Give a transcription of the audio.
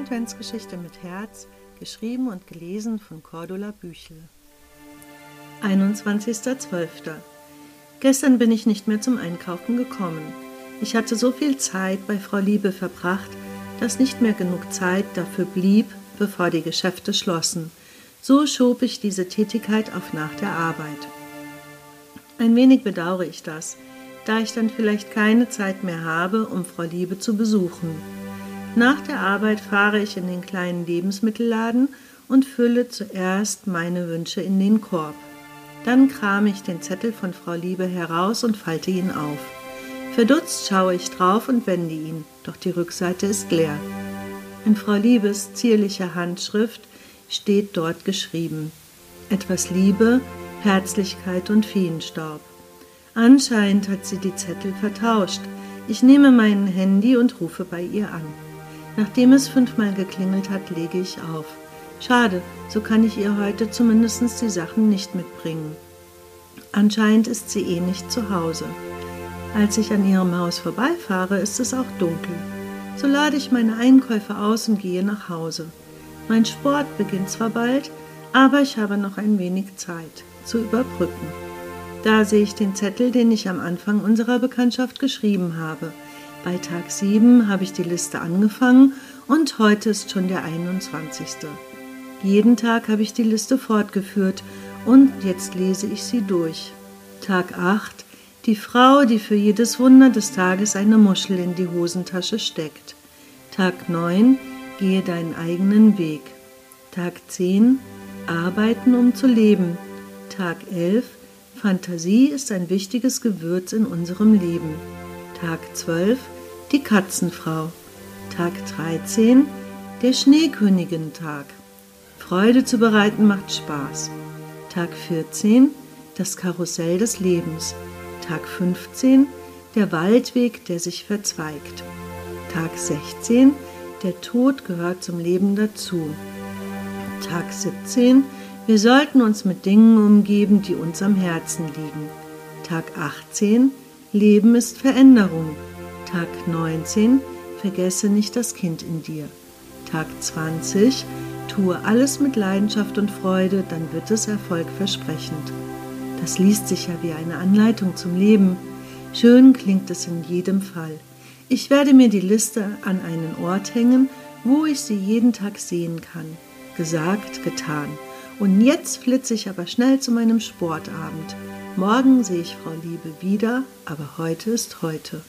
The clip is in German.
Adventsgeschichte mit Herz, geschrieben und gelesen von Cordula Büchel. 21.12. Gestern bin ich nicht mehr zum Einkaufen gekommen. Ich hatte so viel Zeit bei Frau Liebe verbracht, dass nicht mehr genug Zeit dafür blieb, bevor die Geschäfte schlossen. So schob ich diese Tätigkeit auf nach der Arbeit. Ein wenig bedauere ich das, da ich dann vielleicht keine Zeit mehr habe, um Frau Liebe zu besuchen. Nach der Arbeit fahre ich in den kleinen Lebensmittelladen und fülle zuerst meine Wünsche in den Korb. Dann krame ich den Zettel von Frau Liebe heraus und falte ihn auf. Verdutzt schaue ich drauf und wende ihn, doch die Rückseite ist leer. In Frau Liebes zierlicher Handschrift steht dort geschrieben: Etwas Liebe, Herzlichkeit und Feenstaub. Anscheinend hat sie die Zettel vertauscht. Ich nehme mein Handy und rufe bei ihr an. Nachdem es fünfmal geklingelt hat, lege ich auf. Schade, so kann ich ihr heute zumindest die Sachen nicht mitbringen. Anscheinend ist sie eh nicht zu Hause. Als ich an ihrem Haus vorbeifahre, ist es auch dunkel. So lade ich meine Einkäufe aus und gehe nach Hause. Mein Sport beginnt zwar bald, aber ich habe noch ein wenig Zeit zu überbrücken. Da sehe ich den Zettel, den ich am Anfang unserer Bekanntschaft geschrieben habe. Bei Tag 7 habe ich die Liste angefangen und heute ist schon der 21. Jeden Tag habe ich die Liste fortgeführt und jetzt lese ich sie durch. Tag 8 Die Frau, die für jedes Wunder des Tages eine Muschel in die Hosentasche steckt. Tag 9 Gehe deinen eigenen Weg. Tag 10 Arbeiten, um zu leben. Tag 11 Fantasie ist ein wichtiges Gewürz in unserem Leben. Tag 12 Die Katzenfrau. Tag 13 Der Schneekönigin-Tag. Freude zu bereiten macht Spaß. Tag 14 Das Karussell des Lebens. Tag 15 Der Waldweg, der sich verzweigt. Tag 16 Der Tod gehört zum Leben dazu. Tag 17 Wir sollten uns mit Dingen umgeben, die uns am Herzen liegen. Tag 18 Leben ist Veränderung. Tag 19. Vergesse nicht das Kind in dir. Tag 20. Tue alles mit Leidenschaft und Freude, dann wird es erfolgversprechend. Das liest sich ja wie eine Anleitung zum Leben. Schön klingt es in jedem Fall. Ich werde mir die Liste an einen Ort hängen, wo ich sie jeden Tag sehen kann. Gesagt, getan. Und jetzt flitze ich aber schnell zu meinem Sportabend. Morgen sehe ich Frau Liebe wieder, aber heute ist heute.